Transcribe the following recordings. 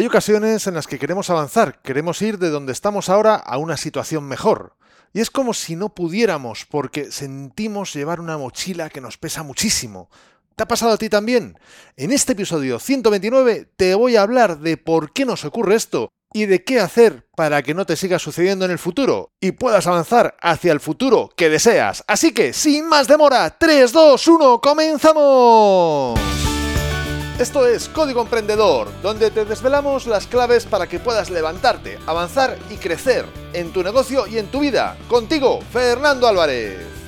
Hay ocasiones en las que queremos avanzar, queremos ir de donde estamos ahora a una situación mejor. Y es como si no pudiéramos, porque sentimos llevar una mochila que nos pesa muchísimo. ¿Te ha pasado a ti también? En este episodio 129 te voy a hablar de por qué nos ocurre esto y de qué hacer para que no te siga sucediendo en el futuro y puedas avanzar hacia el futuro que deseas. Así que, sin más demora, 3, 2, 1, comenzamos. Esto es Código Emprendedor, donde te desvelamos las claves para que puedas levantarte, avanzar y crecer en tu negocio y en tu vida. Contigo, Fernando Álvarez.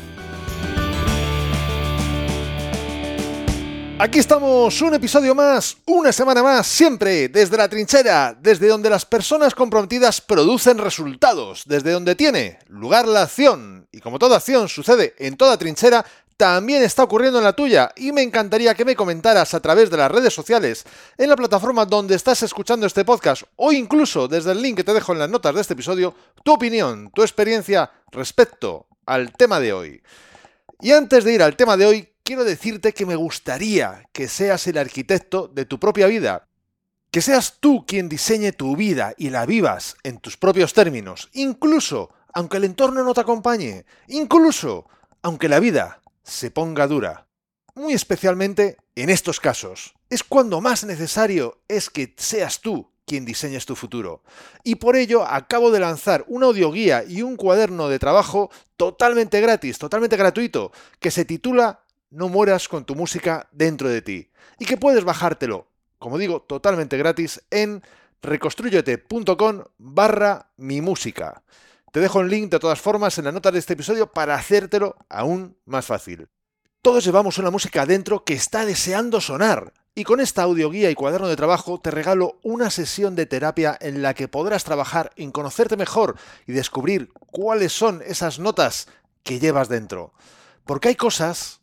Aquí estamos, un episodio más, una semana más, siempre desde la trinchera, desde donde las personas comprometidas producen resultados, desde donde tiene lugar la acción. Y como toda acción sucede en toda trinchera, también está ocurriendo en la tuya y me encantaría que me comentaras a través de las redes sociales, en la plataforma donde estás escuchando este podcast o incluso desde el link que te dejo en las notas de este episodio, tu opinión, tu experiencia respecto al tema de hoy. Y antes de ir al tema de hoy, quiero decirte que me gustaría que seas el arquitecto de tu propia vida, que seas tú quien diseñe tu vida y la vivas en tus propios términos, incluso aunque el entorno no te acompañe, incluso aunque la vida se ponga dura. Muy especialmente en estos casos. Es cuando más necesario es que seas tú quien diseñes tu futuro. Y por ello acabo de lanzar una audioguía y un cuaderno de trabajo totalmente gratis, totalmente gratuito, que se titula No mueras con tu música dentro de ti. Y que puedes bajártelo, como digo, totalmente gratis en reconstruyete.com barra mi música. Te dejo el link de todas formas en la nota de este episodio para hacértelo aún más fácil. Todos llevamos una música adentro que está deseando sonar. Y con esta audioguía y cuaderno de trabajo te regalo una sesión de terapia en la que podrás trabajar en conocerte mejor y descubrir cuáles son esas notas que llevas dentro. Porque hay cosas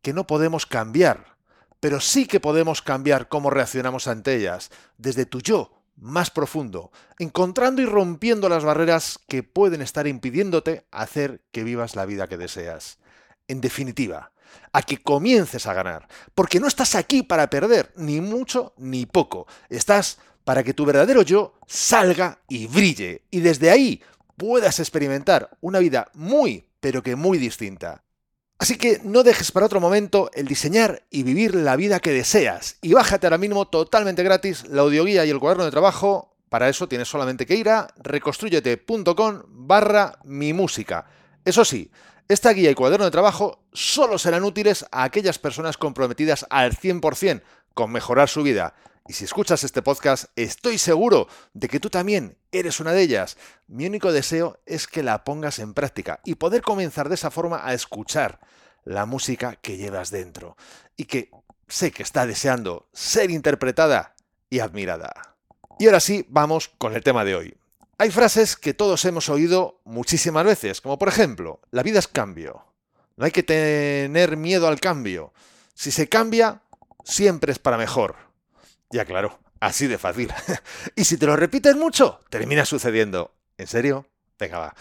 que no podemos cambiar, pero sí que podemos cambiar cómo reaccionamos ante ellas, desde tu yo más profundo, encontrando y rompiendo las barreras que pueden estar impidiéndote hacer que vivas la vida que deseas. En definitiva, a que comiences a ganar, porque no estás aquí para perder, ni mucho ni poco, estás para que tu verdadero yo salga y brille, y desde ahí puedas experimentar una vida muy, pero que muy distinta. Así que no dejes para otro momento el diseñar y vivir la vida que deseas. Y bájate ahora mismo totalmente gratis la audioguía y el cuaderno de trabajo. Para eso tienes solamente que ir a reconstruyete.com barra mi música. Eso sí, esta guía y cuaderno de trabajo solo serán útiles a aquellas personas comprometidas al 100% con mejorar su vida y si escuchas este podcast, estoy seguro de que tú también eres una de ellas. Mi único deseo es que la pongas en práctica y poder comenzar de esa forma a escuchar la música que llevas dentro y que sé que está deseando ser interpretada y admirada. Y ahora sí, vamos con el tema de hoy. Hay frases que todos hemos oído muchísimas veces, como por ejemplo, la vida es cambio. No hay que tener miedo al cambio. Si se cambia, siempre es para mejor. Ya claro, así de fácil. y si te lo repites mucho, termina sucediendo. ¿En serio? Venga, va.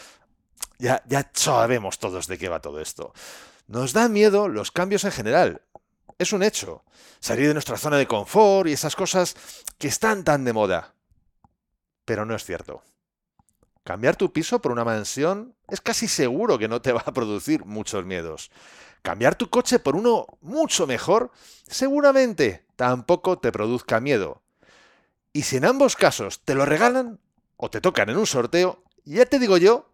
Ya, ya sabemos todos de qué va todo esto. Nos da miedo los cambios en general. Es un hecho. Salir de nuestra zona de confort y esas cosas que están tan de moda. Pero no es cierto. Cambiar tu piso por una mansión es casi seguro que no te va a producir muchos miedos. Cambiar tu coche por uno mucho mejor seguramente tampoco te produzca miedo. Y si en ambos casos te lo regalan o te tocan en un sorteo, ya te digo yo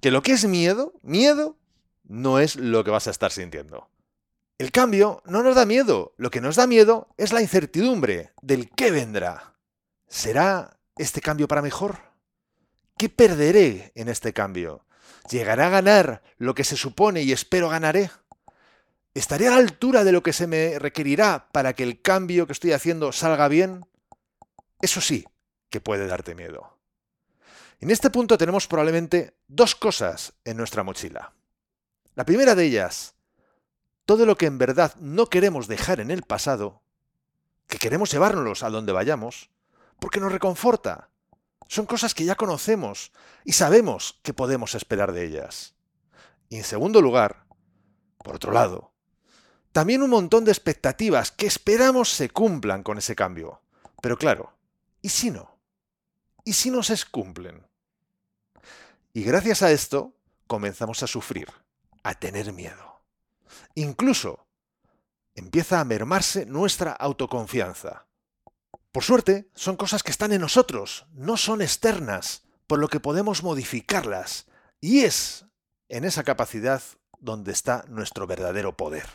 que lo que es miedo, miedo, no es lo que vas a estar sintiendo. El cambio no nos da miedo, lo que nos da miedo es la incertidumbre del qué vendrá. ¿Será este cambio para mejor? ¿Qué perderé en este cambio? ¿Llegaré a ganar lo que se supone y espero ganaré? ¿Estaré a la altura de lo que se me requerirá para que el cambio que estoy haciendo salga bien? Eso sí que puede darte miedo. En este punto tenemos probablemente dos cosas en nuestra mochila. La primera de ellas, todo lo que en verdad no queremos dejar en el pasado, que queremos llevárnoslos a donde vayamos, porque nos reconforta. Son cosas que ya conocemos y sabemos que podemos esperar de ellas. Y en segundo lugar, por otro lado, también un montón de expectativas que esperamos se cumplan con ese cambio. Pero claro, ¿Y si no? ¿Y si no se cumplen? Y gracias a esto comenzamos a sufrir, a tener miedo. Incluso empieza a mermarse nuestra autoconfianza. Por suerte, son cosas que están en nosotros, no son externas, por lo que podemos modificarlas. Y es en esa capacidad donde está nuestro verdadero poder.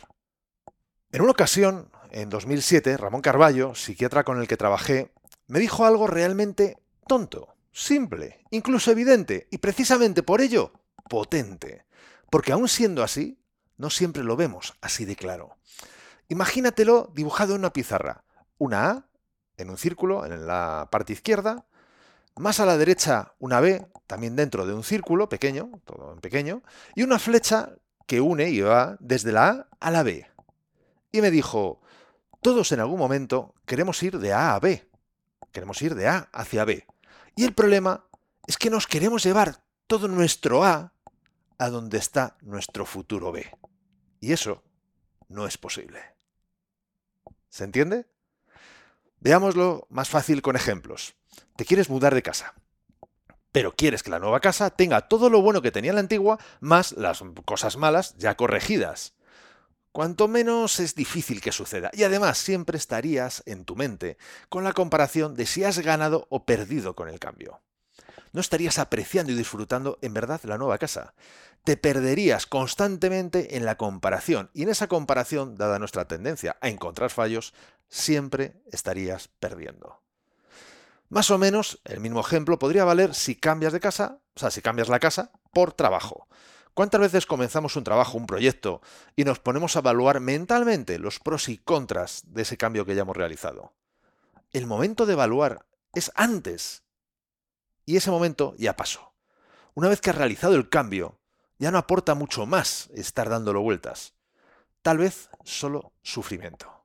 En una ocasión, en 2007, Ramón Carballo, psiquiatra con el que trabajé, me dijo algo realmente tonto, simple, incluso evidente, y precisamente por ello, potente. Porque aún siendo así, no siempre lo vemos así de claro. Imagínatelo dibujado en una pizarra. Una A en un círculo en la parte izquierda, más a la derecha una B, también dentro de un círculo pequeño, todo en pequeño, y una flecha que une y va desde la A a la B. Y me dijo, todos en algún momento queremos ir de A a B. Queremos ir de A hacia B. Y el problema es que nos queremos llevar todo nuestro A a donde está nuestro futuro B. Y eso no es posible. ¿Se entiende? Veámoslo más fácil con ejemplos. Te quieres mudar de casa, pero quieres que la nueva casa tenga todo lo bueno que tenía la antigua, más las cosas malas ya corregidas. Cuanto menos es difícil que suceda. Y además siempre estarías en tu mente con la comparación de si has ganado o perdido con el cambio. No estarías apreciando y disfrutando en verdad la nueva casa. Te perderías constantemente en la comparación y en esa comparación, dada nuestra tendencia a encontrar fallos, siempre estarías perdiendo. Más o menos el mismo ejemplo podría valer si cambias de casa, o sea, si cambias la casa por trabajo. ¿Cuántas veces comenzamos un trabajo, un proyecto, y nos ponemos a evaluar mentalmente los pros y contras de ese cambio que ya hemos realizado? El momento de evaluar es antes. Y ese momento ya pasó. Una vez que has realizado el cambio, ya no aporta mucho más estar dándolo vueltas. Tal vez solo sufrimiento.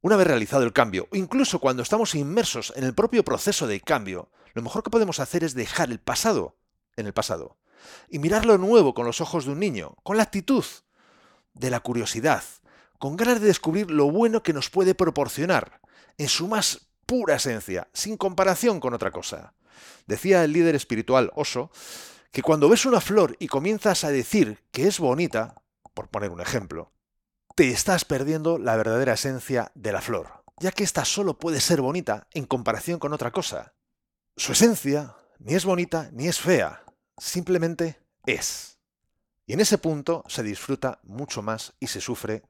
Una vez realizado el cambio, incluso cuando estamos inmersos en el propio proceso de cambio, lo mejor que podemos hacer es dejar el pasado en el pasado y mirar lo nuevo con los ojos de un niño, con la actitud de la curiosidad, con ganas de descubrir lo bueno que nos puede proporcionar, en su más pura esencia, sin comparación con otra cosa. Decía el líder espiritual Oso que cuando ves una flor y comienzas a decir que es bonita, por poner un ejemplo, te estás perdiendo la verdadera esencia de la flor, ya que ésta solo puede ser bonita en comparación con otra cosa. Su esencia ni es bonita ni es fea, simplemente es. Y en ese punto se disfruta mucho más y se sufre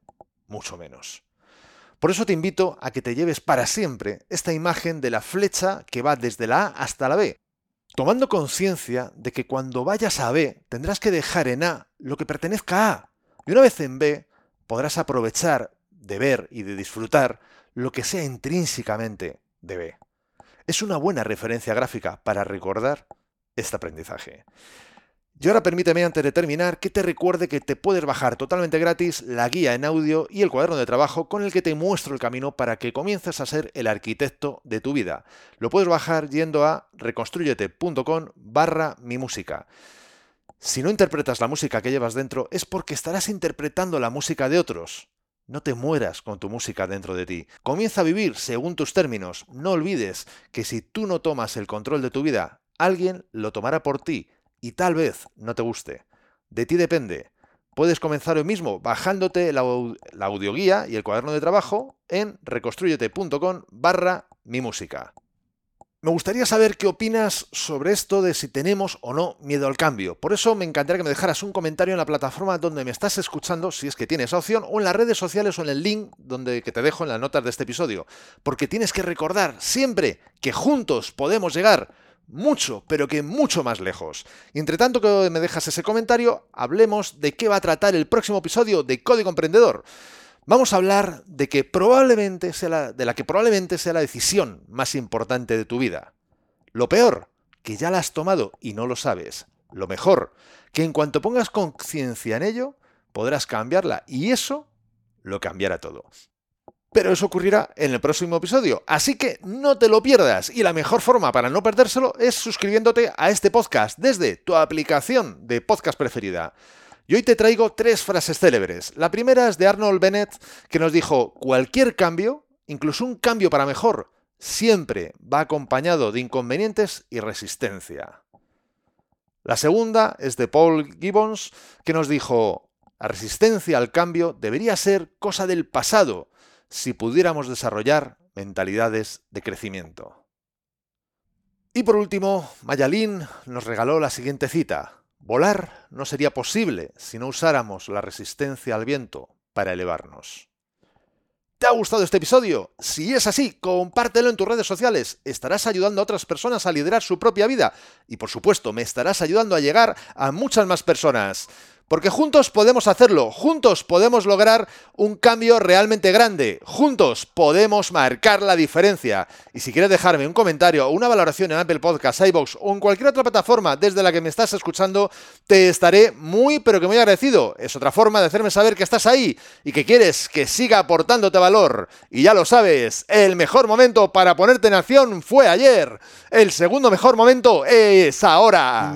mucho menos. Por eso te invito a que te lleves para siempre esta imagen de la flecha que va desde la A hasta la B, tomando conciencia de que cuando vayas a B tendrás que dejar en A lo que pertenezca a A, y una vez en B podrás aprovechar de ver y de disfrutar lo que sea intrínsecamente de B. Es una buena referencia gráfica para recordar este aprendizaje. Y ahora permíteme antes de terminar que te recuerde que te puedes bajar totalmente gratis la guía en audio y el cuaderno de trabajo con el que te muestro el camino para que comiences a ser el arquitecto de tu vida. Lo puedes bajar yendo a reconstruyete.com barra mi música. Si no interpretas la música que llevas dentro es porque estarás interpretando la música de otros. No te mueras con tu música dentro de ti. Comienza a vivir según tus términos. No olvides que si tú no tomas el control de tu vida, alguien lo tomará por ti y tal vez no te guste. De ti depende. Puedes comenzar hoy mismo bajándote la, audioguía y el cuaderno de trabajo en reconstruyete.com barra mi música. Me gustaría saber qué opinas sobre esto de si tenemos o no miedo al cambio. Por eso me encantaría que me dejaras un comentario en la plataforma donde me estás escuchando, si es que tienes esa opción, o en las redes sociales o en el link donde, te dejo en las notas de este episodio. Porque tienes que recordar siempre que juntos podemos llegar mucho, pero que mucho más lejos. Y entre tanto que me dejas ese comentario, hablemos de qué va a tratar el próximo episodio de Código Emprendedor vamos a hablar de que probablemente sea la, de la que probablemente sea la decisión más importante de tu vida. Lo peor, que ya la has tomado y no lo sabes. Lo mejor, que en cuanto pongas conciencia en ello, podrás cambiarla y eso lo cambiará todo. Pero eso ocurrirá en el próximo episodio, así que no te lo pierdas y la mejor forma para no perdérselo es suscribiéndote a este podcast desde tu aplicación de podcast preferida. Y hoy te traigo tres frases célebres. La primera es de Arnold Bennett, que nos dijo, cualquier cambio, incluso un cambio para mejor, siempre va acompañado de inconvenientes y resistencia. La segunda es de Paul Gibbons, que nos dijo, la resistencia al cambio debería ser cosa del pasado si pudiéramos desarrollar mentalidades de crecimiento. Y por último, Mayalin nos regaló la siguiente cita. Volar no sería posible si no usáramos la resistencia al viento para elevarnos. ¿Te ha gustado este episodio? Si es así, compártelo en tus redes sociales. Estarás ayudando a otras personas a liderar su propia vida. Y por supuesto, me estarás ayudando a llegar a muchas más personas. Porque juntos podemos hacerlo, juntos podemos lograr un cambio realmente grande, juntos podemos marcar la diferencia. Y si quieres dejarme un comentario o una valoración en Apple Podcasts, iBox o en cualquier otra plataforma desde la que me estás escuchando, te estaré muy pero que muy agradecido. Es otra forma de hacerme saber que estás ahí y que quieres que siga aportándote valor. Y ya lo sabes, el mejor momento para ponerte en acción fue ayer. El segundo mejor momento es ahora.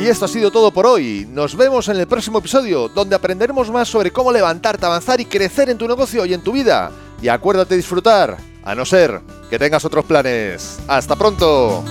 Y esto ha sido todo por hoy. Nos vemos en el próximo episodio, donde aprenderemos más sobre cómo levantarte, avanzar y crecer en tu negocio y en tu vida. Y acuérdate de disfrutar, a no ser que tengas otros planes. ¡Hasta pronto!